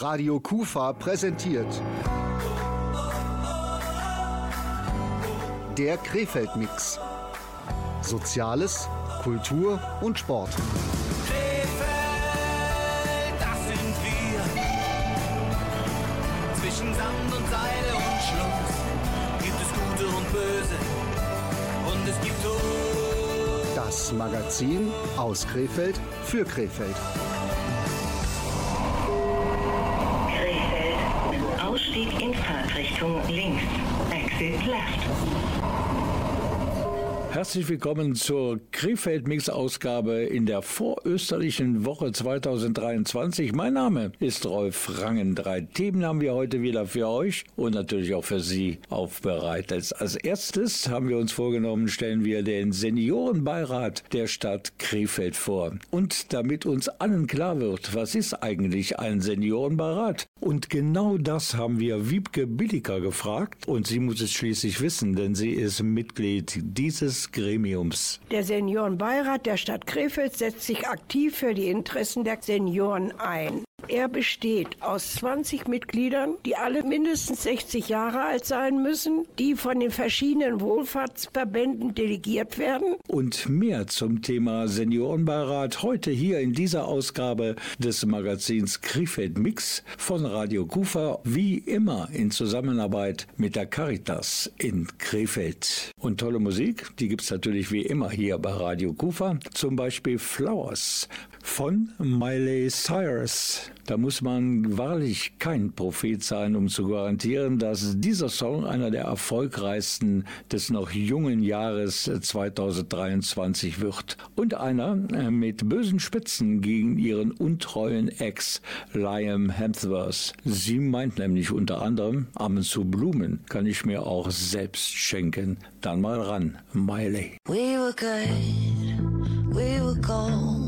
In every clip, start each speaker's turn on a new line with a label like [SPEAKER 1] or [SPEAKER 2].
[SPEAKER 1] Radio Kufa präsentiert. Der Krefeld-Mix. Soziales, Kultur und Sport.
[SPEAKER 2] Krefeld, das sind wir. Zwischen Sand und Seile und Schluss gibt es Gute und Böse. Und es gibt Tod.
[SPEAKER 1] Das Magazin aus Krefeld für Krefeld.
[SPEAKER 3] Krefeld. Fahrtrichtung links. Exit left.
[SPEAKER 4] Herzlich willkommen zur Krefeld-Mix-Ausgabe in der vorösterlichen Woche 2023. Mein Name ist Rolf Rangen. Drei Themen haben wir heute wieder für euch und natürlich auch für Sie aufbereitet. Als erstes haben wir uns vorgenommen, stellen wir den Seniorenbeirat der Stadt Krefeld vor. Und damit uns allen klar wird, was ist eigentlich ein Seniorenbeirat? Und genau das haben wir Wiebke Billiker gefragt und sie muss es schließlich wissen, denn sie ist Mitglied dieses Gremiums.
[SPEAKER 5] Der Seniorenbeirat der Stadt Krefeld setzt sich aktiv für die Interessen der Senioren ein. Er besteht aus 20 Mitgliedern, die alle mindestens 60 Jahre alt sein müssen, die von den verschiedenen Wohlfahrtsverbänden delegiert werden.
[SPEAKER 4] Und mehr zum Thema Seniorenbeirat heute hier in dieser Ausgabe des Magazins Krefeld Mix von Radio Kufa, wie immer in Zusammenarbeit mit der Caritas in Krefeld. Und tolle Musik, die gibt's natürlich wie immer hier bei Radio Kufa, zum Beispiel Flowers von Miley Cyrus. Da muss man wahrlich kein Prophet sein, um zu garantieren, dass dieser Song einer der erfolgreichsten des noch jungen Jahres 2023 wird. Und einer mit bösen Spitzen gegen ihren untreuen Ex Liam Hemsworth. Sie meint nämlich unter anderem, Amen zu Blumen kann ich mir auch selbst schenken. Dann mal ran, Miley.
[SPEAKER 6] We were good, we were gold.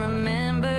[SPEAKER 4] remember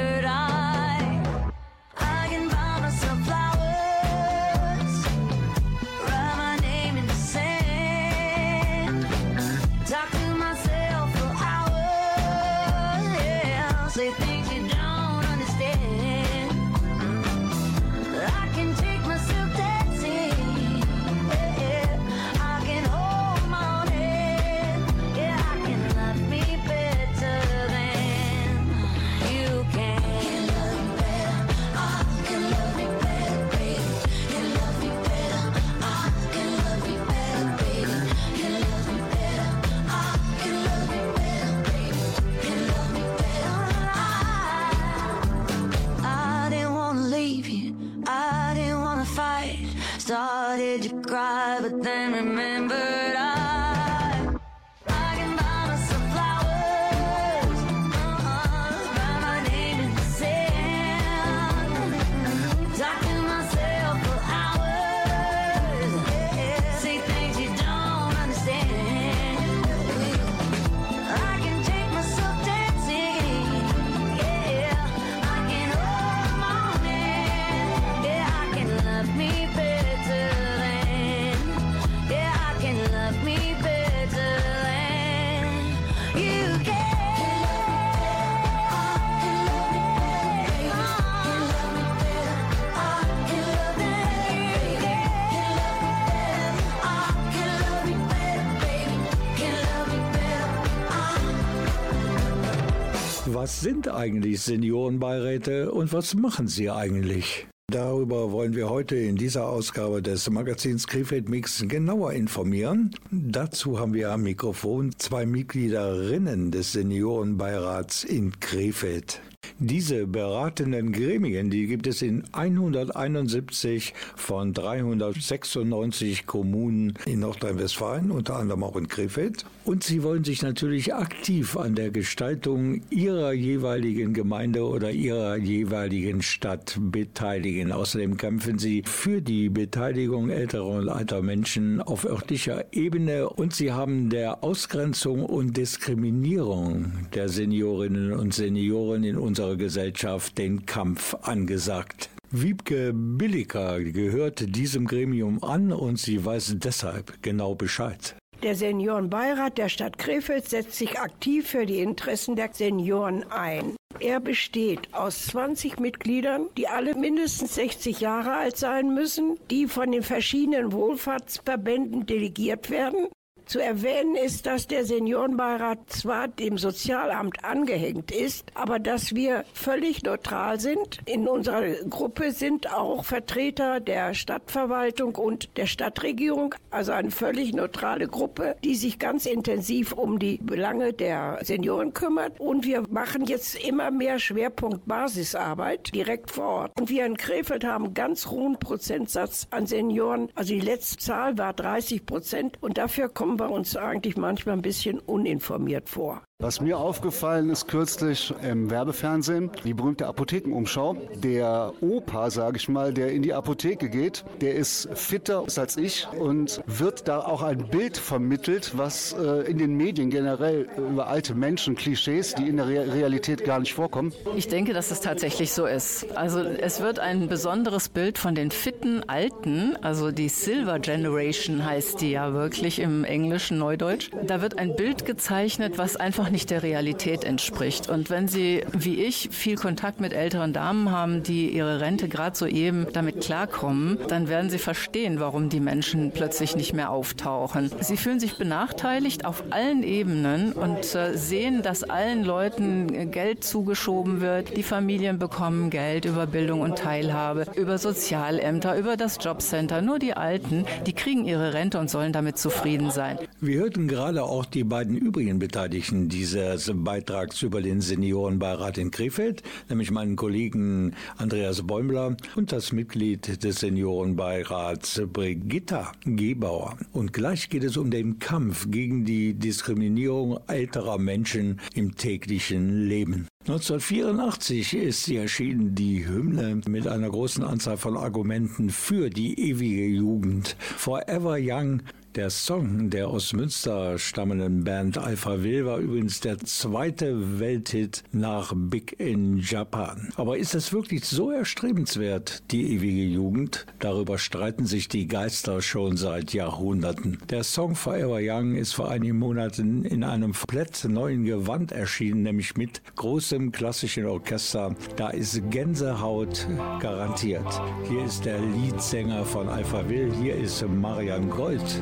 [SPEAKER 4] Sind eigentlich Seniorenbeiräte und was machen sie eigentlich? Darüber wollen wir heute in dieser Ausgabe des Magazins Krefeld Mix genauer informieren. Dazu haben wir am Mikrofon zwei Mitgliederinnen des Seniorenbeirats in Krefeld. Diese beratenden Gremien, die gibt es in 171 von 396 Kommunen in Nordrhein-Westfalen, unter anderem auch in Krefeld. Und sie wollen sich natürlich aktiv an der Gestaltung ihrer jeweiligen Gemeinde oder ihrer jeweiligen Stadt beteiligen. Außerdem kämpfen sie für die Beteiligung älterer und alter Menschen auf örtlicher Ebene und sie haben der Ausgrenzung und Diskriminierung der Seniorinnen und Senioren in unserer Gesellschaft den Kampf angesagt. Wiebke Billiker gehört diesem Gremium an und sie weiß deshalb genau Bescheid.
[SPEAKER 5] Der Seniorenbeirat der Stadt Krefeld setzt sich aktiv für die Interessen der Senioren ein. Er besteht aus 20 Mitgliedern, die alle mindestens 60 Jahre alt sein müssen, die von den verschiedenen Wohlfahrtsverbänden delegiert werden zu erwähnen ist, dass der Seniorenbeirat zwar dem Sozialamt angehängt ist, aber dass wir völlig neutral sind. In unserer Gruppe sind auch Vertreter der Stadtverwaltung und der Stadtregierung, also eine völlig neutrale Gruppe, die sich ganz intensiv um die Belange der Senioren kümmert. Und wir machen jetzt immer mehr Schwerpunkt Basisarbeit direkt vor Ort. Und wir in Krefeld haben einen ganz hohen Prozentsatz an Senioren. Also die letzte Zahl war 30 Prozent und dafür kommen wir uns eigentlich manchmal ein bisschen uninformiert vor.
[SPEAKER 7] Was mir aufgefallen ist kürzlich im Werbefernsehen, die berühmte Apothekenumschau. Der Opa, sage ich mal, der in die Apotheke geht, der ist fitter als ich und wird da auch ein Bild vermittelt, was äh, in den Medien generell über alte Menschen, Klischees, die in der Re Realität gar nicht vorkommen.
[SPEAKER 8] Ich denke, dass es tatsächlich so ist. Also es wird ein besonderes Bild von den fitten Alten, also die Silver Generation heißt die ja wirklich im englischen Neudeutsch. Da wird ein Bild gezeichnet, was einfach nicht der Realität entspricht. Und wenn Sie, wie ich, viel Kontakt mit älteren Damen haben, die ihre Rente gerade soeben damit klarkommen, dann werden Sie verstehen, warum die Menschen plötzlich nicht mehr auftauchen. Sie fühlen sich benachteiligt auf allen Ebenen und äh, sehen, dass allen Leuten Geld zugeschoben wird. Die Familien bekommen Geld über Bildung und Teilhabe, über Sozialämter, über das Jobcenter. Nur die Alten, die kriegen ihre Rente und sollen damit zufrieden sein.
[SPEAKER 4] Wir hörten gerade auch die beiden übrigen Beteiligten, die dieses Beitrags über den Seniorenbeirat in Krefeld, nämlich meinen Kollegen Andreas Bäumler und das Mitglied des Seniorenbeirats Brigitta Gebauer. Und gleich geht es um den Kampf gegen die Diskriminierung älterer Menschen im täglichen Leben. 1984 ist sie erschienen, die Hymne mit einer großen Anzahl von Argumenten für die ewige Jugend. Forever Young der Song der aus Münster stammenden Band Alpha Will war übrigens der zweite Welthit nach Big in Japan. Aber ist es wirklich so erstrebenswert, die ewige Jugend? Darüber streiten sich die Geister schon seit Jahrhunderten. Der Song Forever Young ist vor einigen Monaten in einem komplett neuen Gewand erschienen, nämlich mit großem klassischen Orchester. Da ist Gänsehaut garantiert. Hier ist der Leadsänger von Alpha Will, hier ist Marian Gold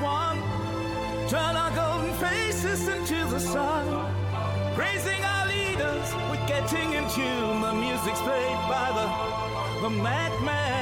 [SPEAKER 2] Won? Turn our golden faces into the sun. Praising our leaders, we're getting in tune. The music's played by the, the madman.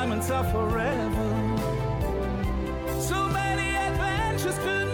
[SPEAKER 2] Diamonds are forever. So many adventures couldn't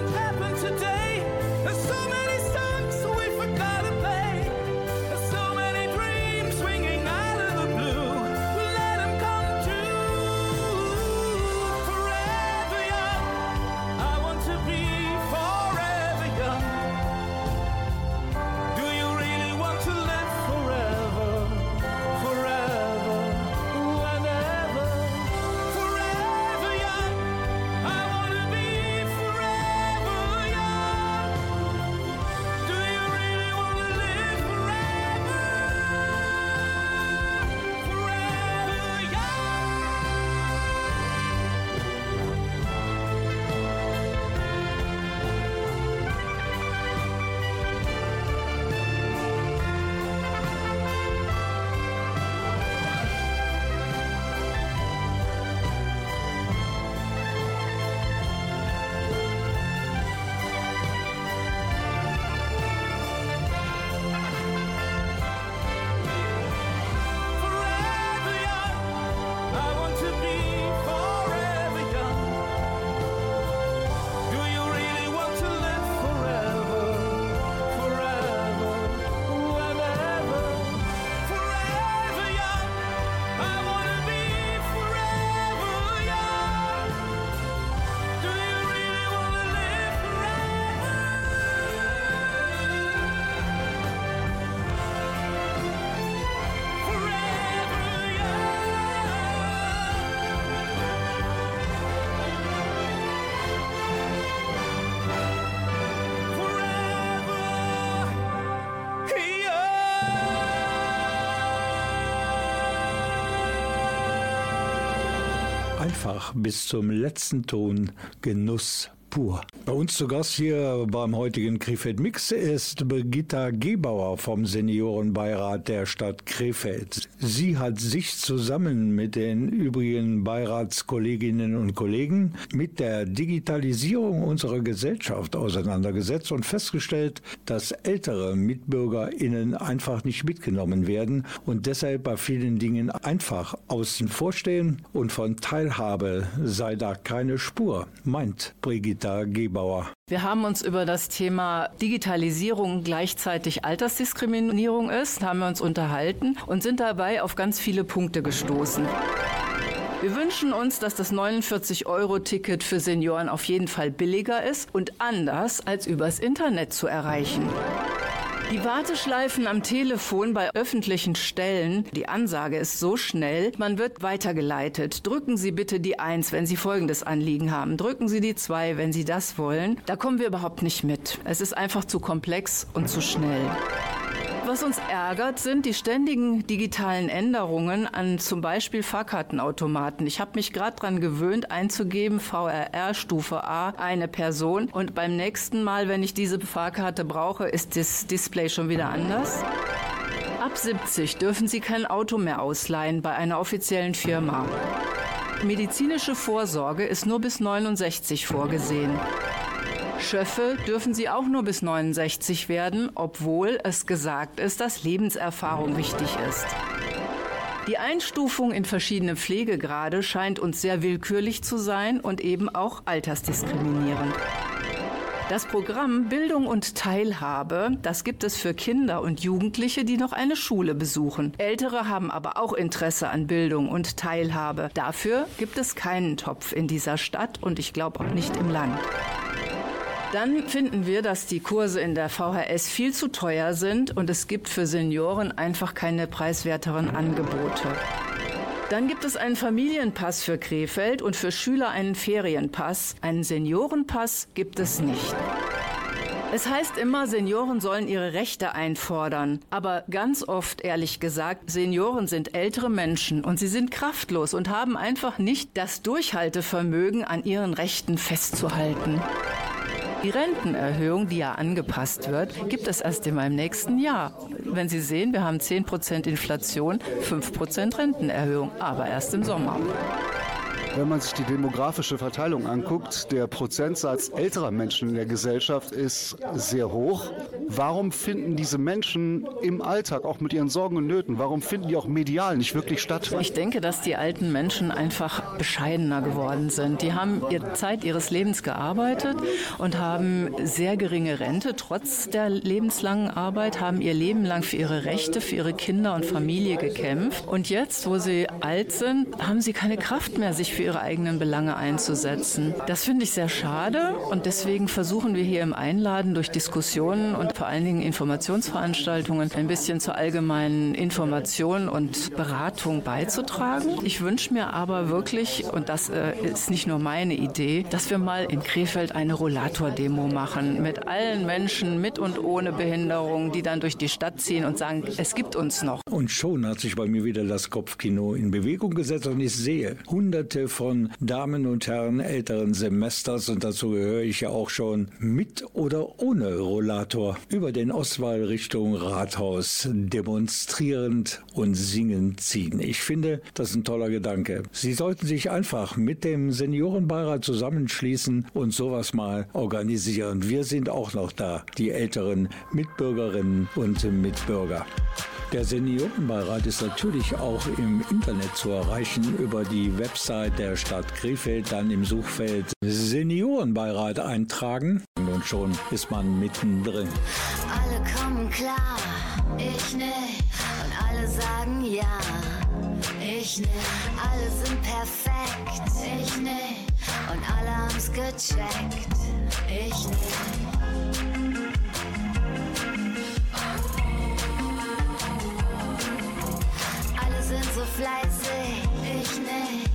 [SPEAKER 4] Einfach bis zum letzten Ton Genuss pur. Bei uns zu Gast hier beim heutigen Krefeld Mix ist Brigitta Gebauer vom Seniorenbeirat der Stadt Krefeld. Sie hat sich zusammen mit den übrigen Beiratskolleginnen und Kollegen mit der Digitalisierung unserer Gesellschaft auseinandergesetzt und festgestellt, dass ältere MitbürgerInnen einfach nicht mitgenommen werden und deshalb bei vielen Dingen einfach außen vor stehen und von Teilhabe sei da keine Spur, meint Brigitta Gebauer.
[SPEAKER 8] Wir haben uns über das Thema Digitalisierung gleichzeitig Altersdiskriminierung ist, haben wir uns unterhalten und sind dabei auf ganz viele Punkte gestoßen. Wir wünschen uns, dass das 49-Euro-Ticket für Senioren auf jeden Fall billiger ist und anders als übers Internet zu erreichen. Die Warteschleifen am Telefon bei öffentlichen Stellen, die Ansage ist so schnell, man wird weitergeleitet. Drücken Sie bitte die 1, wenn Sie folgendes Anliegen haben. Drücken Sie die 2, wenn Sie das wollen. Da kommen wir überhaupt nicht mit. Es ist einfach zu komplex und zu schnell. Was uns ärgert, sind die ständigen digitalen Änderungen an zum Beispiel Fahrkartenautomaten. Ich habe mich gerade daran gewöhnt, einzugeben, VRR Stufe A, eine Person. Und beim nächsten Mal, wenn ich diese Fahrkarte brauche, ist das Display schon wieder anders. Ab 70 dürfen Sie kein Auto mehr ausleihen bei einer offiziellen Firma. Medizinische Vorsorge ist nur bis 69 vorgesehen. Schöffe dürfen sie auch nur bis 69 werden, obwohl es gesagt ist, dass Lebenserfahrung wichtig ist. Die Einstufung in verschiedene Pflegegrade scheint uns sehr willkürlich zu sein und eben auch altersdiskriminierend. Das Programm Bildung und Teilhabe, das gibt es für Kinder und Jugendliche, die noch eine Schule besuchen. Ältere haben aber auch Interesse an Bildung und Teilhabe. Dafür gibt es keinen Topf in dieser Stadt und ich glaube auch nicht im Land. Dann finden wir, dass die Kurse in der VHS viel zu teuer sind und es gibt für Senioren einfach keine preiswerteren Angebote. Dann gibt es einen Familienpass für Krefeld und für Schüler einen Ferienpass. Einen Seniorenpass gibt es nicht. Es heißt immer, Senioren sollen ihre Rechte einfordern. Aber ganz oft, ehrlich gesagt, Senioren sind ältere Menschen und sie sind kraftlos und haben einfach nicht das Durchhaltevermögen, an ihren Rechten festzuhalten. Die Rentenerhöhung, die ja angepasst wird, gibt es erst in meinem nächsten Jahr. Wenn Sie sehen, wir haben 10% Inflation, 5% Rentenerhöhung, aber erst im Sommer.
[SPEAKER 7] Wenn man sich die demografische Verteilung anguckt, der Prozentsatz älterer Menschen in der Gesellschaft ist sehr hoch. Warum finden diese Menschen im Alltag, auch mit ihren Sorgen und Nöten, warum finden die auch medial nicht wirklich statt?
[SPEAKER 8] Ich denke, dass die alten Menschen einfach bescheidener geworden sind. Die haben ihre Zeit ihres Lebens gearbeitet und haben sehr geringe Rente trotz der lebenslangen Arbeit, haben ihr Leben lang für ihre Rechte, für ihre Kinder und Familie gekämpft. Und jetzt, wo sie alt sind, haben sie keine Kraft mehr, sich für ihre eigenen Belange einzusetzen. Das finde ich sehr schade und deswegen versuchen wir hier im Einladen durch Diskussionen und vor allen Dingen Informationsveranstaltungen ein bisschen zur allgemeinen Information und Beratung beizutragen. Ich wünsche mir aber wirklich, und das äh, ist nicht nur meine Idee, dass wir mal in Krefeld eine Rollator-Demo machen mit allen Menschen mit und ohne Behinderung, die dann durch die Stadt ziehen und sagen, es gibt uns noch.
[SPEAKER 4] Und schon hat sich bei mir wieder das Kopfkino in Bewegung gesetzt und ich sehe hunderte von Damen und Herren älteren Semesters und dazu gehöre ich ja auch schon mit oder ohne Rollator über den Ostwall Richtung Rathaus demonstrierend und singend ziehen. Ich finde, das ist ein toller Gedanke. Sie sollten sich einfach mit dem Seniorenbeirat zusammenschließen und sowas mal organisieren. Wir sind auch noch da, die älteren Mitbürgerinnen und Mitbürger. Der Seniorenbeirat ist natürlich auch im Internet zu erreichen über die Website der Stadt Krefeld, dann im Suchfeld Seniorenbeirat eintragen und schon ist man mittendrin.
[SPEAKER 9] Alle kommen klar, ich nicht. Und alle sagen ja, ich nicht. Alle sind perfekt, ich nicht. Und alle haben's gecheckt, ich nicht. Sind so fleißig, ich nicht.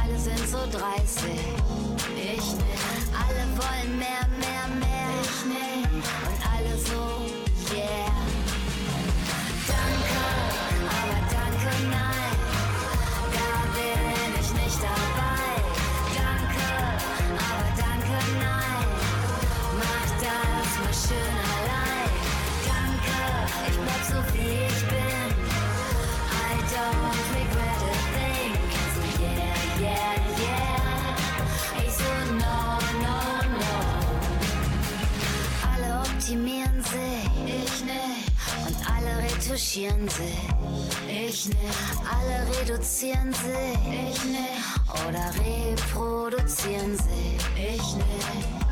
[SPEAKER 9] Alle sind so dreistig, ich nicht. Alle wollen mehr, mehr, mehr, ich nicht. Und alle so, yeah. Retuschieren sich, ich nicht. Alle reduzieren sich, ich nicht. Oder reproduzieren sich, ich nicht.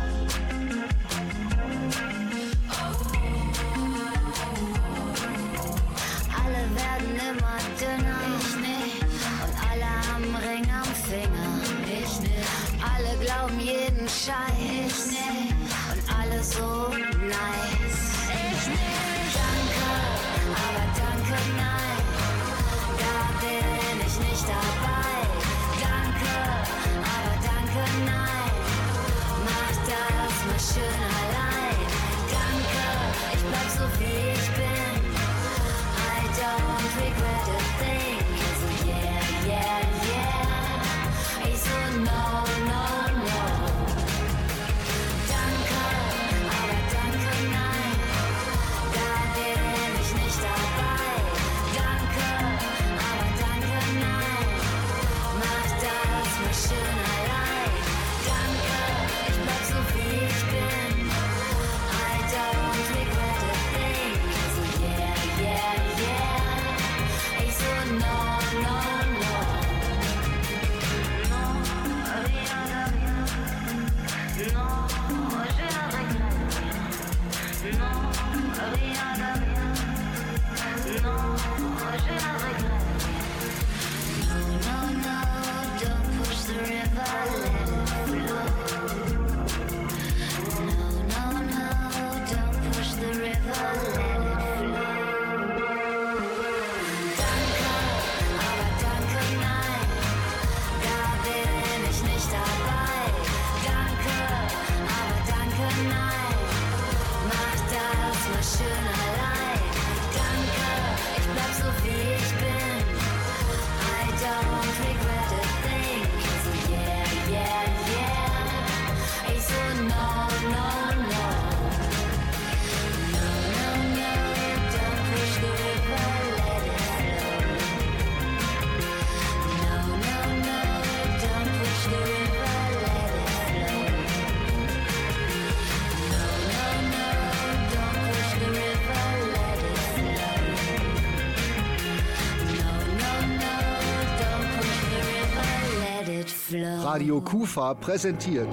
[SPEAKER 1] Radio Kufa präsentiert.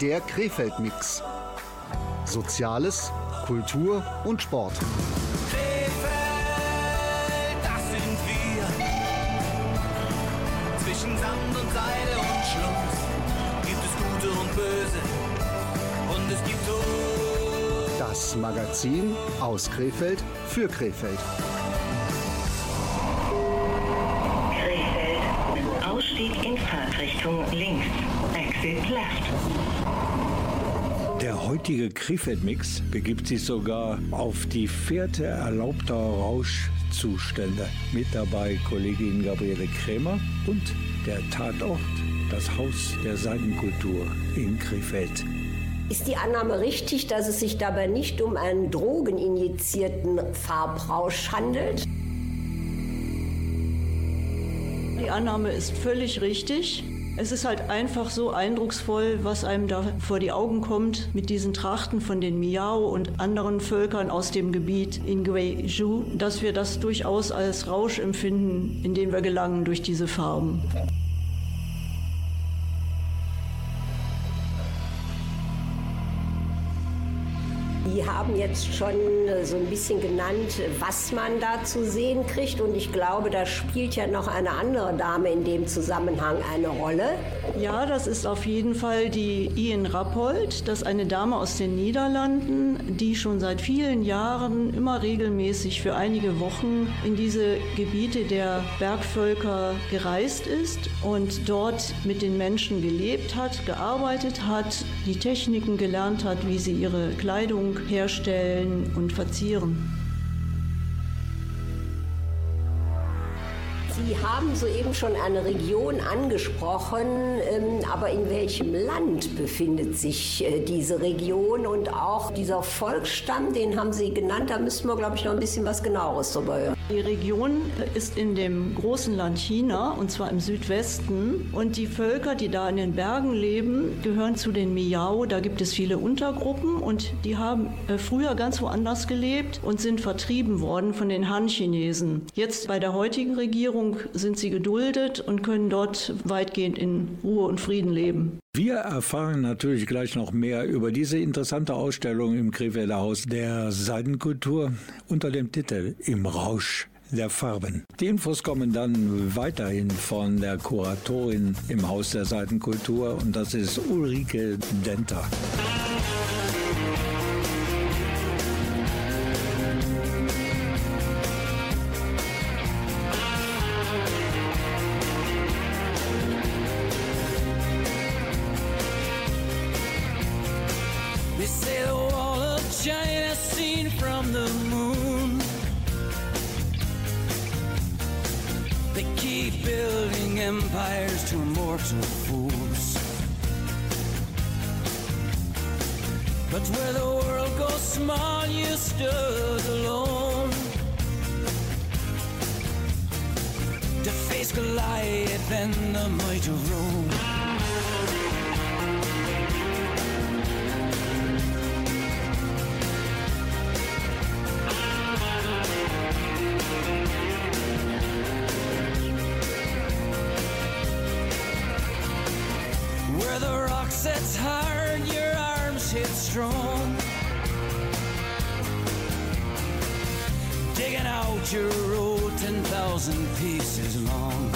[SPEAKER 1] Der Krefeld-Mix. Soziales, Kultur und Sport.
[SPEAKER 10] Krefeld, das sind wir. Zwischen Sand und Seide und Schluss gibt es Gute und Böse. Und es gibt Tod.
[SPEAKER 1] Das Magazin aus Krefeld für Krefeld.
[SPEAKER 3] Fahrtrichtung links. Exit left.
[SPEAKER 4] Der heutige Krefeld-Mix begibt sich sogar auf die Fährte erlaubter Rauschzustände. Mit dabei Kollegin Gabriele Krämer und der Tatort, das Haus der Seidenkultur in Krefeld.
[SPEAKER 11] Ist die Annahme richtig, dass es sich dabei nicht um einen drogeninjizierten Farbrausch handelt?
[SPEAKER 12] Die Annahme ist völlig richtig. Es ist halt einfach so eindrucksvoll, was einem da vor die Augen kommt mit diesen Trachten von den Miao und anderen Völkern aus dem Gebiet in Guizhou, dass wir das durchaus als Rausch empfinden, in den wir gelangen durch diese Farben.
[SPEAKER 11] Haben jetzt schon äh, so ein bisschen genannt, was man da zu sehen kriegt. Und ich glaube, da spielt ja noch eine andere Dame in dem Zusammenhang eine Rolle.
[SPEAKER 12] Ja, das ist auf jeden Fall die Ian Rappold. Das ist eine Dame aus den Niederlanden, die schon seit vielen Jahren immer regelmäßig für einige Wochen in diese Gebiete der Bergvölker gereist ist und dort mit den Menschen gelebt hat, gearbeitet hat, die Techniken gelernt hat, wie sie ihre Kleidung herstellen und verzieren.
[SPEAKER 11] Sie haben soeben schon eine Region angesprochen, ähm, aber in welchem Land befindet sich äh, diese Region und auch dieser Volksstamm, den haben Sie genannt, da müssten wir, glaube ich, noch ein bisschen was genaueres drüber hören.
[SPEAKER 12] Die Region ist in dem großen Land China und zwar im Südwesten. Und die Völker, die da in den Bergen leben, gehören zu den Miao. Da gibt es viele Untergruppen und die haben äh, früher ganz woanders gelebt und sind vertrieben worden von den Han-Chinesen. Jetzt bei der heutigen Regierung sind sie geduldet und können dort weitgehend in Ruhe und Frieden leben.
[SPEAKER 4] Wir erfahren natürlich gleich noch mehr über diese interessante Ausstellung im Krefelder Haus der Seidenkultur unter dem Titel Im Rausch der Farben. Die Infos kommen dann weiterhin von der Kuratorin im Haus der Seidenkultur und das ist Ulrike Denter.
[SPEAKER 10] To fools. But where the world goes small, you stood alone. To face Goliath and the might of Rome. Your road 10,000 pieces long.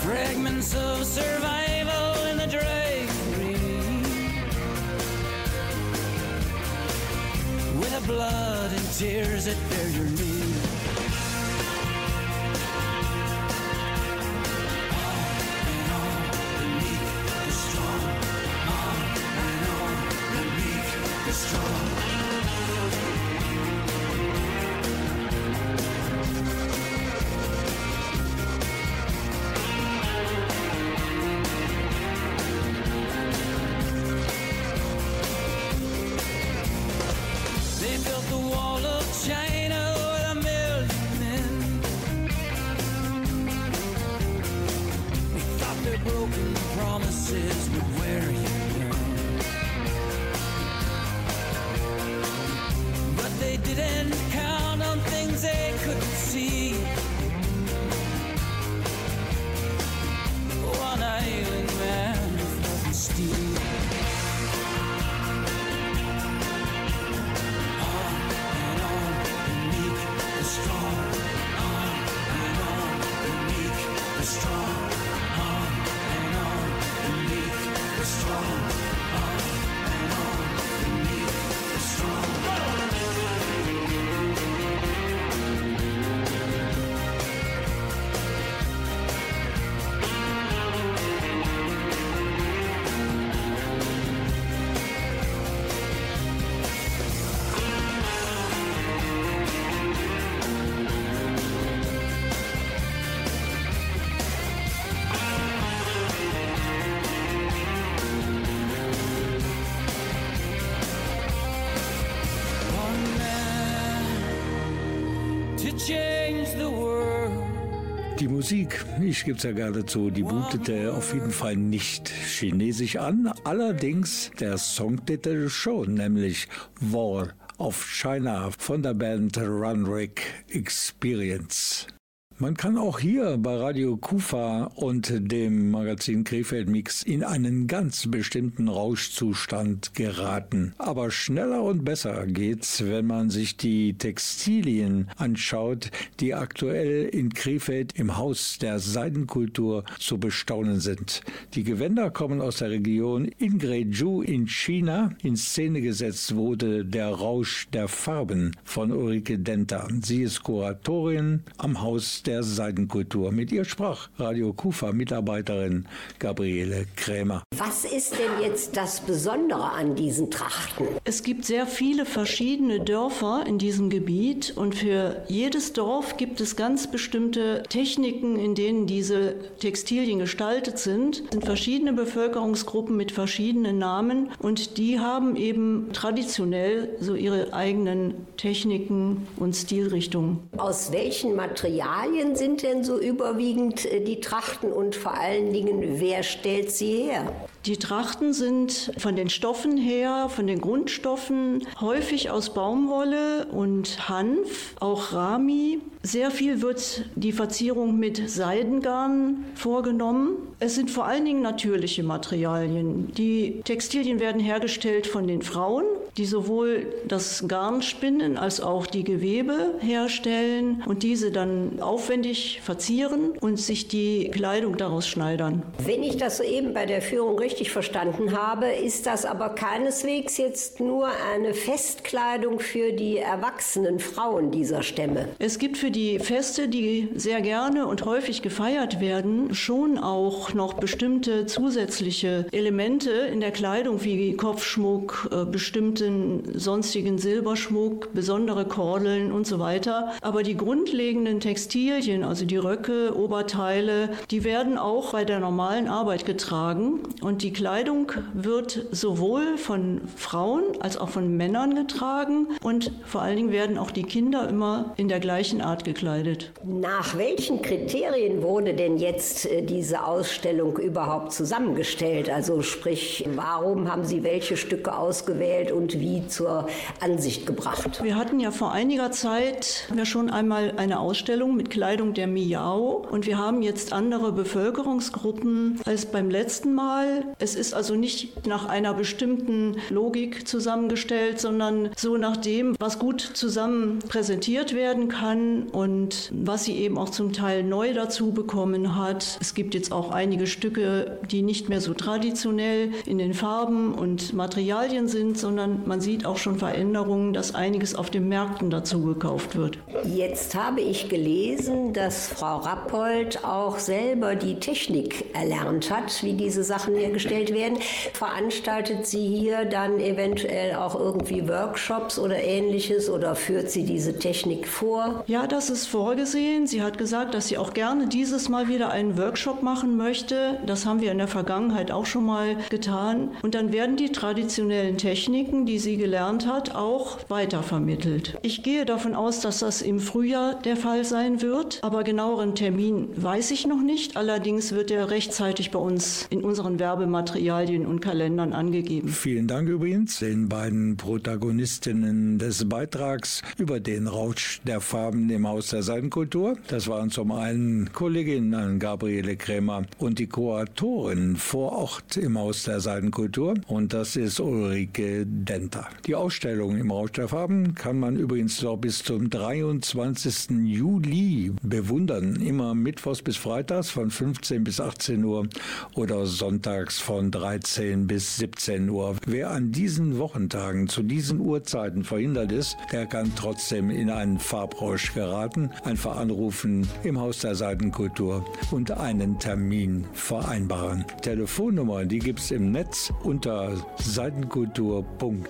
[SPEAKER 10] Fragments of survival in the drapery. With blood and tears that bear your
[SPEAKER 4] Die Musik, ich gebe es ja gerne zu, die mutete auf jeden Fall nicht chinesisch an. Allerdings der Songtitel schon, nämlich Wall of China von der Band Runrick Experience. Man kann auch hier bei Radio Kufa und dem Magazin Krefeld Mix in einen ganz bestimmten Rauschzustand geraten. Aber schneller und besser geht's, wenn man sich die Textilien anschaut, die aktuell in Krefeld im Haus der Seidenkultur zu bestaunen sind. Die Gewänder kommen aus der Region Ingreju in China. In Szene gesetzt wurde der Rausch der Farben von Ulrike Denta. Sie ist Kuratorin am Haus der der Seidenkultur. Mit ihr sprach Radio Kufa Mitarbeiterin Gabriele Krämer.
[SPEAKER 11] Was ist denn jetzt das Besondere an diesen Trachten?
[SPEAKER 12] Es gibt sehr viele verschiedene Dörfer in diesem Gebiet und für jedes Dorf gibt es ganz bestimmte Techniken, in denen diese Textilien gestaltet sind. Es sind verschiedene Bevölkerungsgruppen mit verschiedenen Namen und die haben eben traditionell so ihre eigenen Techniken und Stilrichtungen.
[SPEAKER 11] Aus welchen Materialien Materialien sind denn so überwiegend äh, die Trachten und vor allen Dingen, wer stellt sie her?
[SPEAKER 12] Die Trachten sind von den Stoffen her, von den Grundstoffen häufig aus Baumwolle und Hanf, auch Rami. Sehr viel wird die Verzierung mit Seidengarn vorgenommen. Es sind vor allen Dingen natürliche Materialien. Die Textilien werden hergestellt von den Frauen, die sowohl das Garn spinnen als auch die Gewebe herstellen und diese dann aufwendig verzieren und sich die Kleidung daraus schneidern.
[SPEAKER 11] Wenn ich das eben bei der Führung richtig verstanden habe, ist das aber keineswegs jetzt nur eine Festkleidung für die erwachsenen Frauen dieser Stämme.
[SPEAKER 12] Es gibt für die Feste, die sehr gerne und häufig gefeiert werden, schon auch noch bestimmte zusätzliche Elemente in der Kleidung wie Kopfschmuck, äh, bestimmten sonstigen Silberschmuck, besondere Kordeln und so weiter. Aber die grundlegenden Textilien, also die Röcke, Oberteile, die werden auch bei der normalen Arbeit getragen. Und die Kleidung wird sowohl von Frauen als auch von Männern getragen. Und vor allen Dingen werden auch die Kinder immer in der gleichen Art gekleidet.
[SPEAKER 11] Nach welchen Kriterien wurde denn jetzt äh, diese Ausstellung überhaupt zusammengestellt? Also sprich, warum haben Sie welche Stücke ausgewählt und wie zur Ansicht gebracht?
[SPEAKER 12] Wir hatten ja vor einiger Zeit ja schon einmal eine Ausstellung mit Kleidung der Miao und wir haben jetzt andere Bevölkerungsgruppen als beim letzten Mal. Es ist also nicht nach einer bestimmten Logik zusammengestellt, sondern so nach dem, was gut zusammen präsentiert werden kann und was sie eben auch zum Teil neu dazu bekommen hat. Es gibt jetzt auch einige Stücke, die nicht mehr so traditionell in den Farben und Materialien sind, sondern man sieht auch schon Veränderungen, dass einiges auf den Märkten dazu gekauft wird.
[SPEAKER 11] Jetzt habe ich gelesen, dass Frau Rappold auch selber die Technik erlernt hat, wie diese Sachen hergestellt werden. Veranstaltet sie hier dann eventuell auch irgendwie Workshops oder ähnliches oder führt sie diese Technik vor?
[SPEAKER 12] Ja, das ist vorgesehen. Sie hat gesagt, dass sie auch gerne dieses Mal wieder einen Workshop machen möchte. Das haben wir in der Vergangenheit auch schon mal getan. Und dann werden die traditionellen Techniken, die sie gelernt hat, auch weitervermittelt. Ich gehe davon aus, dass das im Frühjahr der Fall sein wird. Aber genaueren Termin weiß ich noch nicht. Allerdings wird er rechtzeitig bei uns in unseren Werbematerialien und Kalendern angegeben.
[SPEAKER 4] Vielen Dank übrigens den beiden Protagonistinnen des Beitrags über den Rausch der Farben im Haus der Seidenkultur. Das waren zum einen Kollegin Gabriele Krämer und die Kuratorin vor Ort im Haus der Seidenkultur und das ist Ulrike Denter. Die Ausstellung im Rausch der Farben kann man übrigens noch bis zum 23. Juli bewundern. Immer mittwochs bis freitags von 15 bis 18 Uhr oder sonntags von 13 bis 17 Uhr. Wer an diesen Wochentagen zu diesen Uhrzeiten verhindert ist, der kann trotzdem in einen Farbrausch geraten. Einfach anrufen im Haus der Seitenkultur und einen Termin vereinbaren. Telefonnummer, die gibt es im Netz unter seitenkultur.de.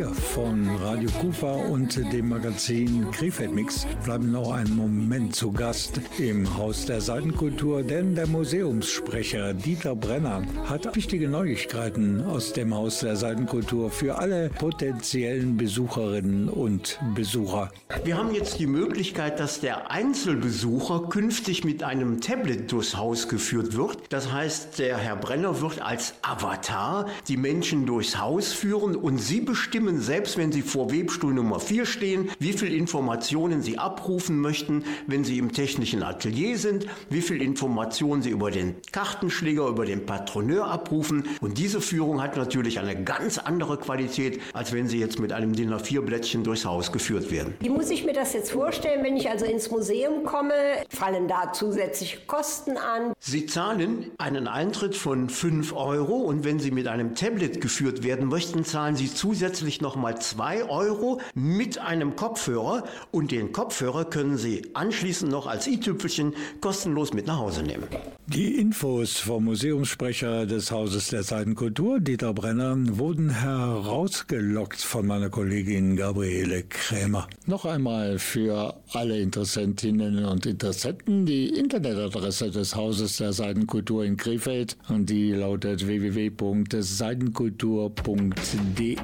[SPEAKER 4] Wir von Radio Kufa und dem Magazin Krefeld Mix bleiben noch einen Moment zu Gast im Haus der Seitenkultur, denn der Museumssprecher Dieter Brenner hat wichtige Neuigkeiten aus dem Haus der Seitenkultur für alle potenziellen Besucherinnen und Besucher.
[SPEAKER 13] Wir haben jetzt die Möglichkeit, dass der Einzelbesucher künftig mit einem Tablet durchs Haus geführt wird. Das heißt, der Herr Brenner wird als Avatar die Menschen durchs Haus führen und Sie bestimmen selbst, wenn Sie vor Webstuhl Nummer 4 stehen, wie viel Informationen Sie abrufen möchten, wenn Sie im technischen Atelier sind, wie viel Informationen Sie über den Kartenschläger, über den Patroneur abrufen. Und diese Führung hat natürlich eine ganz andere Qualität, als wenn Sie jetzt mit einem DIN A4-Blättchen durchs Haus geführt werden.
[SPEAKER 11] Wie muss ich mir das jetzt vorstellen, wenn ich also ins Museum komme? Fallen da zusätzliche Kosten an?
[SPEAKER 13] Sie zahlen einen Eintritt von 5 Euro und wenn Sie mit einem Tablet geführt werden möchten, zahlen Sie zusätzlich nochmal 2 Euro mit einem Kopfhörer und den Kopfhörer können Sie anschließend noch als i-Tüpfelchen kostenlos mit nach Hause nehmen.
[SPEAKER 4] Die Infos vom Museumssprecher des Hauses der Seitenkultur, Dieter Brenner, wurden herausgelockt von meiner Kollegin Gabriele Krämer. Noch einmal für alle Interessentinnen und Interessenten die Internetadresse des Hauses der Seitenkultur in Krefeld und die lautet www.seidenkultur.de.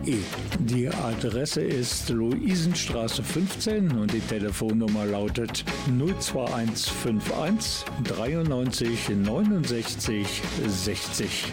[SPEAKER 4] Die Adresse ist Luisenstraße 15 und die Telefonnummer lautet 02151 93 69 60.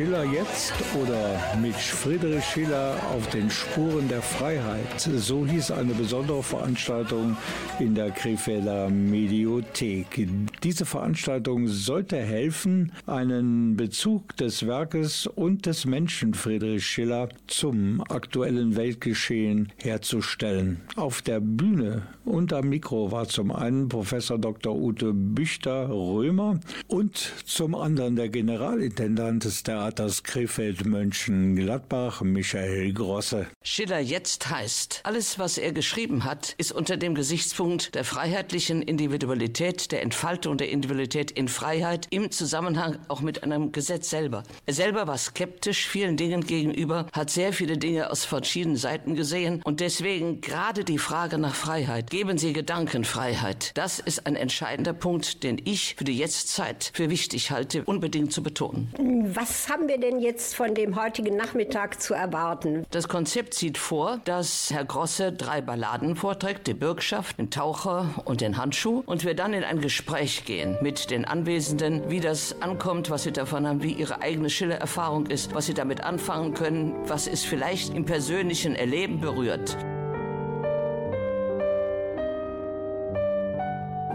[SPEAKER 4] Schiller jetzt oder mit Friedrich Schiller auf den Spuren der Freiheit. So hieß eine besondere Veranstaltung in der Krefelder Mediothek. Diese Veranstaltung sollte helfen, einen Bezug des Werkes und des Menschen Friedrich Schiller zum aktuellen Weltgeschehen herzustellen. Auf der Bühne am Mikro war zum einen Professor Dr. Ute Büchter-Römer und zum anderen der Generalintendant des Theaters Krefeld-Mönchengladbach, Michael Grosse.
[SPEAKER 14] Schiller jetzt heißt, alles, was er geschrieben hat, ist unter dem Gesichtspunkt der freiheitlichen Individualität, der Entfaltung der Individualität in Freiheit im Zusammenhang auch mit einem Gesetz selber. Er selber war skeptisch vielen Dingen gegenüber, hat sehr viele Dinge aus verschiedenen Seiten gesehen und deswegen gerade die Frage nach Freiheit. Geben Sie Gedankenfreiheit. Das ist ein entscheidender Punkt, den ich für die Jetztzeit für wichtig halte, unbedingt zu betonen.
[SPEAKER 11] Was haben wir denn jetzt von dem heutigen Nachmittag zu erwarten?
[SPEAKER 14] Das Konzept sieht vor, dass Herr Grosse drei Balladen vorträgt, die Bürgschaft, den Taucher und den Handschuh und wir dann in ein Gespräch gehen mit den Anwesenden, wie das ankommt, was sie davon haben, wie ihre eigene Schiller-Erfahrung ist, was sie damit anfangen können, was es vielleicht im persönlichen Erleben berührt.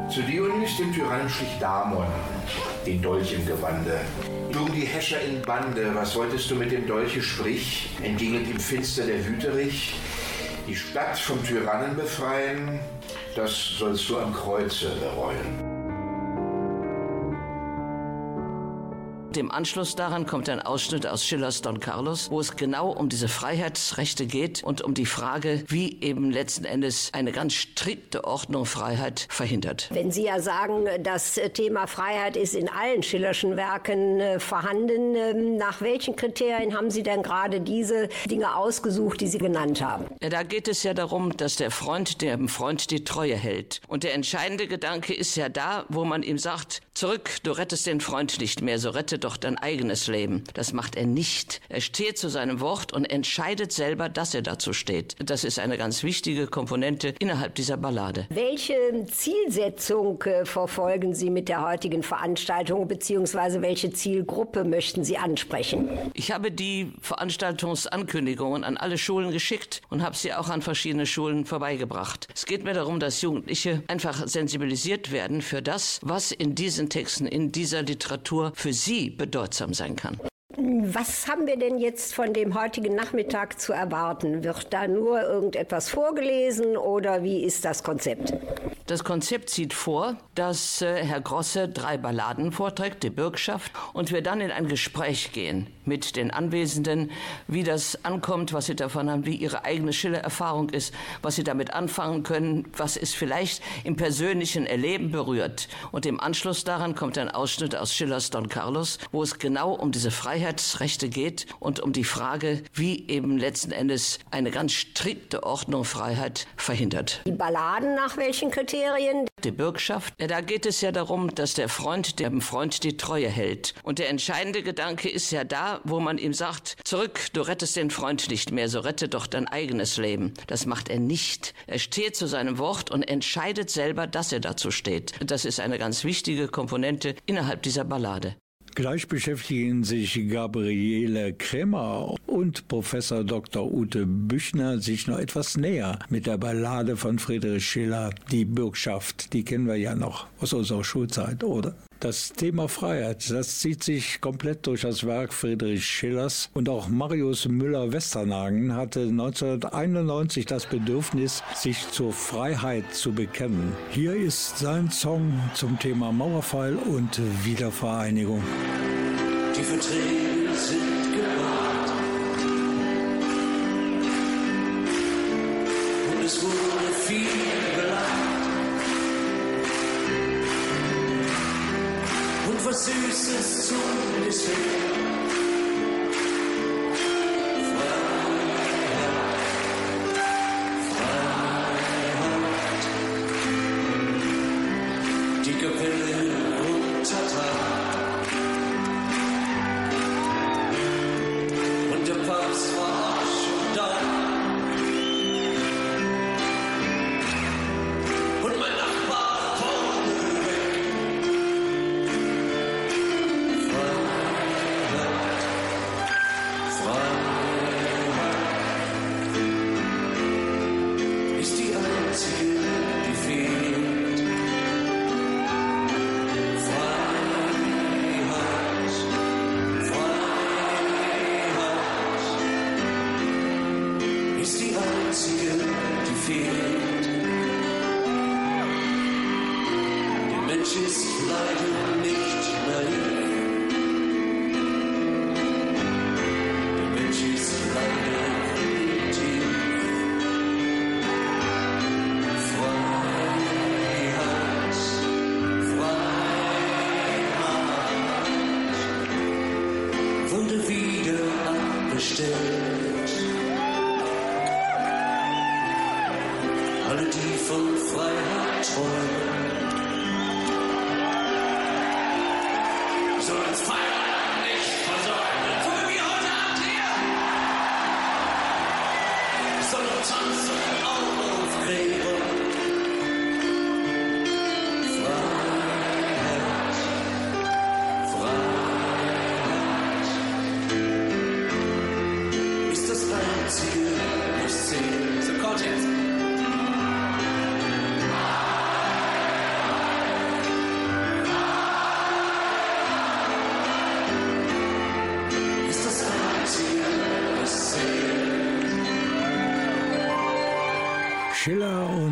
[SPEAKER 15] Zu Dionys, dem Tyrannen, schlich Damon, den Dolch im Gewande. Du die Häscher in Bande, was wolltest du mit dem Dolche sprich? Entgegnet ihm finster der Wüterich. Die Stadt vom Tyrannen befreien, das sollst du am Kreuze bereuen.
[SPEAKER 14] Im Anschluss daran kommt ein Ausschnitt aus Schillers Don Carlos, wo es genau um diese Freiheitsrechte geht und um die Frage, wie eben letzten Endes eine ganz strikte Ordnung Freiheit verhindert.
[SPEAKER 11] Wenn Sie ja sagen, das Thema Freiheit ist in allen Schillerschen Werken äh, vorhanden, ähm, nach welchen Kriterien haben Sie denn gerade diese Dinge ausgesucht, die Sie genannt haben?
[SPEAKER 14] Ja, da geht es ja darum, dass der Freund dem Freund die Treue hält. Und der entscheidende Gedanke ist ja da, wo man ihm sagt, zurück, du rettest den Freund nicht mehr, so rette doch dein eigenes Leben. Das macht er nicht. Er steht zu seinem Wort und entscheidet selber, dass er dazu steht. Das ist eine ganz wichtige Komponente innerhalb dieser Ballade.
[SPEAKER 11] Welche Zielsetzung äh, verfolgen Sie mit der heutigen Veranstaltung, beziehungsweise welche Zielgruppe möchten Sie ansprechen?
[SPEAKER 14] Ich habe die Veranstaltungsankündigungen an alle Schulen geschickt und habe sie auch an verschiedene Schulen vorbeigebracht. Es geht mir darum, dass Jugendliche einfach sensibilisiert werden für das, was in diesen Texten, in dieser Literatur für sie bedeutsam sein kann.
[SPEAKER 11] Was haben wir denn jetzt von dem heutigen Nachmittag zu erwarten? Wird da nur irgendetwas vorgelesen oder wie ist das Konzept?
[SPEAKER 14] Das Konzept sieht vor, dass äh, Herr Grosse drei Balladen vorträgt, die Bürgschaft, und wir dann in ein Gespräch gehen mit den Anwesenden, wie das ankommt, was sie davon haben, wie ihre eigene Schiller-Erfahrung ist, was sie damit anfangen können, was es vielleicht im persönlichen Erleben berührt. Und im Anschluss daran kommt ein Ausschnitt aus Schillers Don Carlos, wo es genau um diese Freiheitsrechte geht und um die Frage, wie eben letzten Endes eine ganz strikte Ordnung Freiheit verhindert.
[SPEAKER 11] Die Balladen nach welchen Kriterien?
[SPEAKER 14] Die Bürgschaft, ja, da geht es ja darum, dass der Freund dem Freund die Treue hält. Und der entscheidende Gedanke ist ja da, wo man ihm sagt, zurück, du rettest den Freund nicht mehr, so rette doch dein eigenes Leben. Das macht er nicht. Er steht zu seinem Wort und entscheidet selber, dass er dazu steht. Das ist eine ganz wichtige Komponente innerhalb dieser Ballade.
[SPEAKER 4] Gleich beschäftigen sich Gabriele Krämer und Professor Dr. Ute Büchner sich noch etwas näher mit der Ballade von Friedrich Schiller, die Bürgschaft. Die kennen wir ja noch aus unserer Schulzeit, oder? Das Thema Freiheit, das zieht sich komplett durch das Werk Friedrich Schillers und auch Marius Müller-Westernhagen hatte 1991 das Bedürfnis, sich zur Freiheit zu bekennen. Hier ist sein Song zum Thema Mauerfall und Wiedervereinigung.
[SPEAKER 16] Die Verträge sing.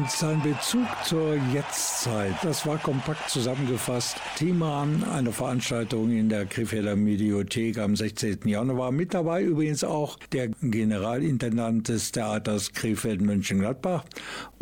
[SPEAKER 16] Und
[SPEAKER 4] sein Bezug zur Jetztzeit. Das war kompakt zusammengefasst. Thema einer Veranstaltung in der Krefelder Mediothek am 16. Januar. Mit dabei übrigens auch der Generalintendant des Theaters Krefeld-Mönchengladbach.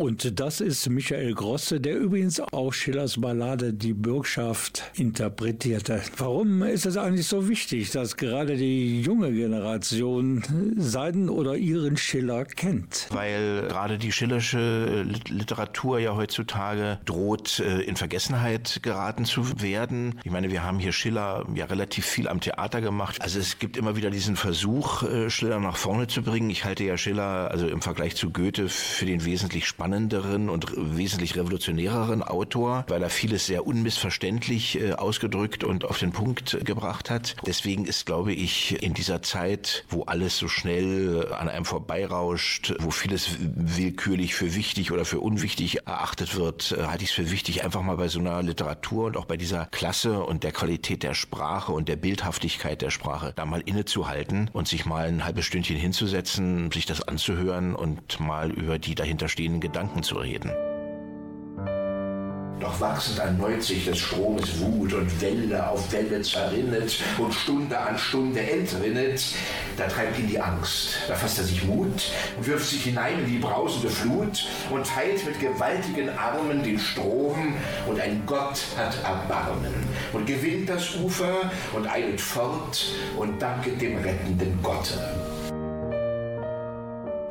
[SPEAKER 4] Und das ist Michael Grosse, der übrigens auch Schillers Ballade Die Bürgschaft interpretierte. Warum ist es eigentlich so wichtig, dass gerade die junge Generation seinen oder ihren Schiller kennt?
[SPEAKER 17] Weil gerade die Schillersche Literatur ja heutzutage droht, äh, in Vergessenheit geraten zu werden. Ich meine, wir haben hier Schiller ja relativ viel am Theater gemacht. Also es gibt immer wieder diesen Versuch, äh, Schiller nach vorne zu bringen. Ich halte ja Schiller, also im Vergleich zu Goethe, für den wesentlich spannenderen und wesentlich revolutionäreren Autor, weil er vieles sehr unmissverständlich äh, ausgedrückt und auf den Punkt gebracht hat. Deswegen ist, glaube ich, in dieser Zeit, wo alles so schnell an einem vorbeirauscht, wo vieles willkürlich für wichtig oder für unwichtig erachtet wird, äh, halte ich es für wichtig, einfach mal bei so einer Literatur und auch bei dieser Klasse und der Qualität der Sprache und der Bildhaftigkeit der Sprache da mal innezuhalten und sich mal ein halbes Stündchen hinzusetzen, sich das anzuhören und mal über die dahinterstehenden Gedanken zu reden.
[SPEAKER 15] Doch wachsend erneut sich des Stromes Wut und Welle auf Welle zerrinnet und Stunde an Stunde entrinnet. Da treibt ihn die Angst, da fasst er sich Mut und wirft sich hinein in die brausende Flut und teilt mit gewaltigen Armen den Strom und ein Gott hat Erbarmen und gewinnt das Ufer und eilt fort und danket dem rettenden Gotte.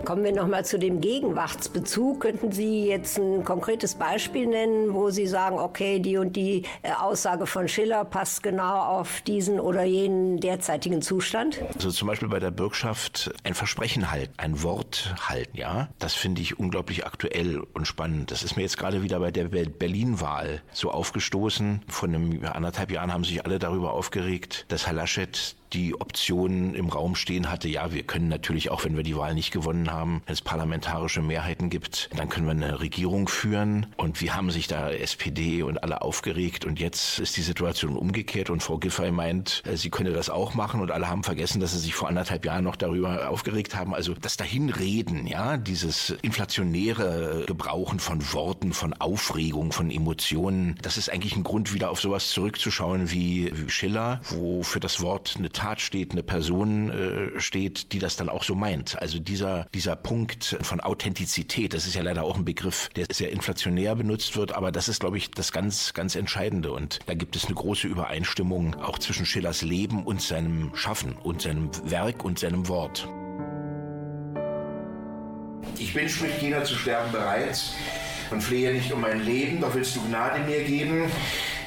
[SPEAKER 11] Kommen wir nochmal zu dem Gegenwartsbezug. Könnten Sie jetzt ein konkretes Beispiel nennen, wo Sie sagen, okay, die und die äh, Aussage von Schiller passt genau auf diesen oder jenen derzeitigen Zustand?
[SPEAKER 17] Also zum Beispiel bei der Bürgschaft ein Versprechen halten, ein Wort halten, ja. Das finde ich unglaublich aktuell und spannend. Das ist mir jetzt gerade wieder bei der Berlin-Wahl so aufgestoßen. Vor einem anderthalb Jahren haben sich alle darüber aufgeregt, dass Herr Laschet die Option im Raum stehen hatte, ja, wir können natürlich auch, wenn wir die Wahl nicht gewonnen haben, wenn es parlamentarische Mehrheiten gibt, dann können wir eine Regierung führen. Und wie haben sich da SPD und alle aufgeregt. Und jetzt ist die Situation umgekehrt und Frau Giffey meint, äh, sie könne das auch machen. Und alle haben vergessen, dass sie sich vor anderthalb Jahren noch darüber aufgeregt haben. Also das Dahinreden, ja, dieses inflationäre Gebrauchen von Worten, von Aufregung, von Emotionen, das ist eigentlich ein Grund, wieder auf sowas zurückzuschauen wie, wie Schiller, wo für das Wort eine Tat steht, eine Person äh, steht, die das dann auch so meint. Also dieser, dieser Punkt von Authentizität, das ist ja leider auch ein Begriff, der sehr inflationär benutzt wird, aber das ist, glaube ich, das ganz, ganz Entscheidende. Und da gibt es eine große Übereinstimmung auch zwischen Schillers Leben und seinem Schaffen und seinem Werk und seinem Wort.
[SPEAKER 15] Ich bin, spricht jener, zu sterben bereit und flehe nicht um mein Leben, doch willst du Gnade mir geben.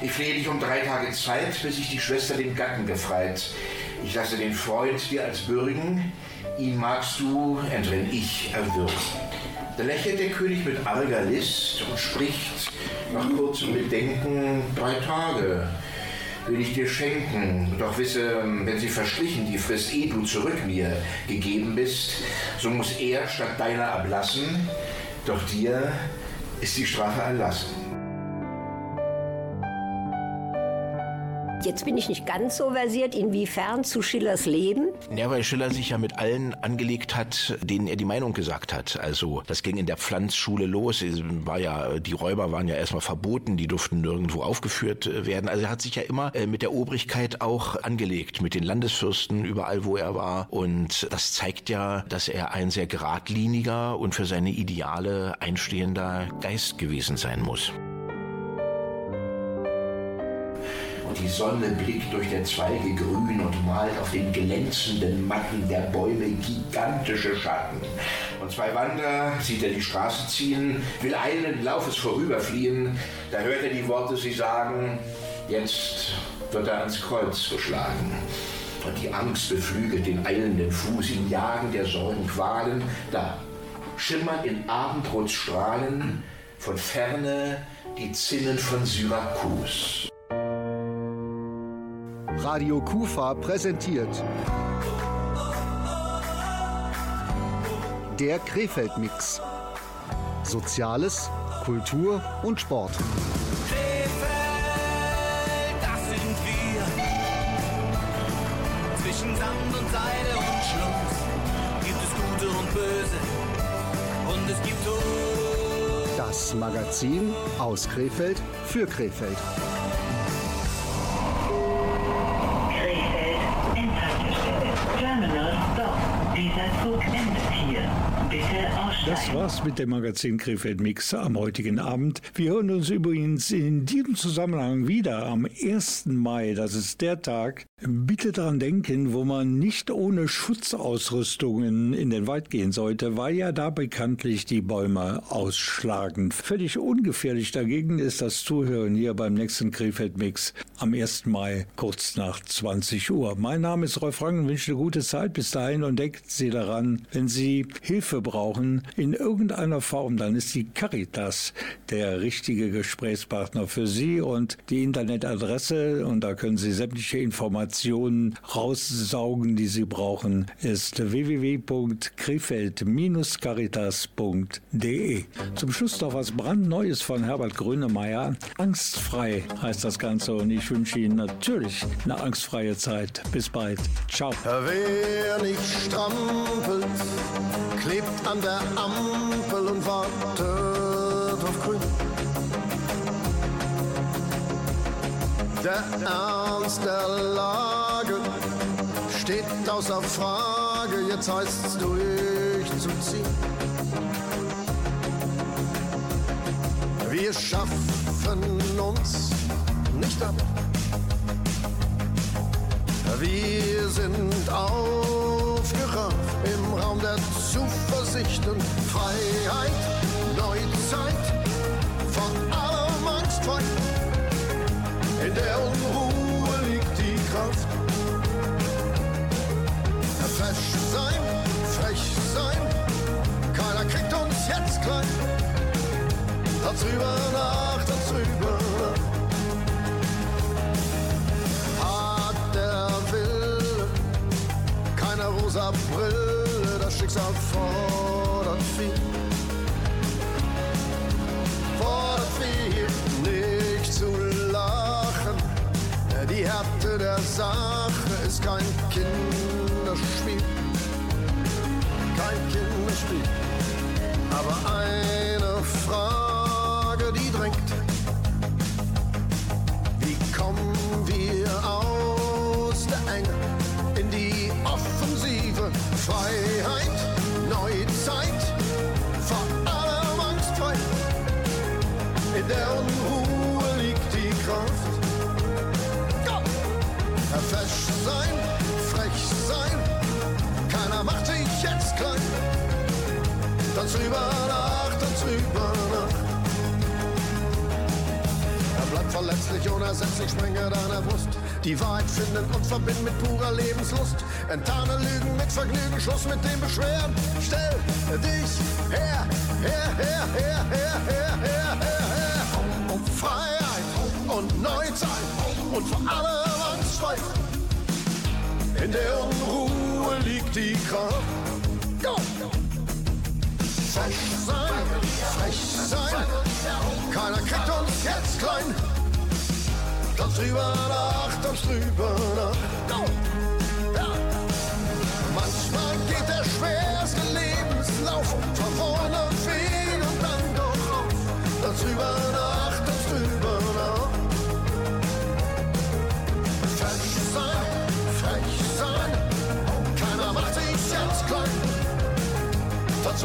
[SPEAKER 15] Ich flehe dich um drei Tage Zeit, bis ich die Schwester den Gatten gefreit. Ich lasse den Freund dir als bürgen, ihn magst du, entrinn ich, erwürgen. Da lächelt der König mit arger List und spricht nach kurzem Bedenken drei Tage will ich dir schenken. Doch wisse, wenn sie verstrichen, die Frist, eh du zurück mir gegeben bist, so muss er statt deiner ablassen, doch dir ist die Strafe erlassen.
[SPEAKER 11] Jetzt bin ich nicht ganz so versiert, inwiefern zu Schillers Leben.
[SPEAKER 17] Ja, weil Schiller sich ja mit allen angelegt hat, denen er die Meinung gesagt hat. Also das ging in der Pflanzschule los. Es War ja, die Räuber waren ja erstmal verboten, die durften nirgendwo aufgeführt äh, werden. Also er hat sich ja immer äh, mit der Obrigkeit auch angelegt, mit den Landesfürsten überall, wo er war. Und das zeigt ja, dass er ein sehr geradliniger und für seine Ideale einstehender Geist gewesen sein muss.
[SPEAKER 15] Die Sonne blickt durch der Zweige grün und malt auf den glänzenden Matten der Bäume gigantische Schatten. Und zwei Wanderer sieht er die Straße ziehen, will eilenden Laufes vorüberfliehen. Da hört er die Worte, sie sagen, jetzt wird er ans Kreuz geschlagen. Und die Angst beflügelt den eilenden Fuß im Jagen der Säulen Qualen. Da schimmern in Abendrotstrahlen von ferne die Zinnen von Syrakus.
[SPEAKER 1] Radio Kufa präsentiert der Krefeld-Mix. Soziales, Kultur und Sport.
[SPEAKER 2] das sind wir. Zwischen Sand und Seide und Schluss gibt es Gute und Böse und es gibt Tod.
[SPEAKER 1] Das Magazin aus Krefeld für Krefeld.
[SPEAKER 3] Krefeld,
[SPEAKER 4] Das war's mit dem Magazin Krefeld Mix am heutigen Abend. Wir hören uns übrigens in diesem Zusammenhang wieder am 1. Mai. Das ist der Tag. Bitte daran denken, wo man nicht ohne Schutzausrüstungen in den Wald gehen sollte, weil ja da bekanntlich die Bäume ausschlagen. Völlig ungefährlich dagegen ist das Zuhören hier beim nächsten Krefeld Mix am 1. Mai kurz nach 20 Uhr. Mein Name ist Rolf Frank und wünsche eine gute Zeit bis dahin und denken Sie daran, wenn Sie Hilfe brauchen in irgendeiner Form, dann ist die Caritas der richtige Gesprächspartner für Sie und die Internetadresse und da können Sie sämtliche Informationen raussaugen, die Sie brauchen, ist www.krefeld-caritas.de. Zum Schluss noch was brandneues von Herbert Grönemeyer. Angstfrei heißt das Ganze und ich wünsche Ihnen natürlich eine angstfreie Zeit. Bis bald. Ciao.
[SPEAKER 18] Wer nicht strampelt, klebt an der Ampel und wartet auf Grün. Der Ernst der Lage steht außer Frage, jetzt heißt's durchzuziehen. Wir schaffen uns nicht ab. Wir sind aufgerafft im Raum der Zuversicht und Freiheit, Neuzeit, von allem angstfrei. Der liegt die Kraft. Fesch sein, frech sein, keiner kriegt uns jetzt klein. Tanz rüber nach, tanz rüber nach. Hat der Wille, keine rosa Brille, das Schicksal fordert viel. Fordert Die Härte der Sache ist kein Kinderspiel. Kein Kinderspiel. Aber eine Tanz rüber nach, tanz rüber nach. Er bleibt verletzlich, unersetzlich, sprenge deiner Brust. Die Wahrheit finden und verbinden mit purer Lebenslust. Enttarne Lügen mit Vergnügen, Schluss mit dem Beschweren. Stell dich her, her, her, her, her, her, her, her, her. Um Freiheit und Neuzeit und vor allem Angst frei. In der Unruhe liegt die Kraft. Frech sein, frech sein. Keiner kennt uns jetzt klein.
[SPEAKER 19] Ganz drüber nach, ganz drüber nach. Manchmal geht der schwerste Lebenslauf von vorne auf und dann doch auf. Ganz drüber nach.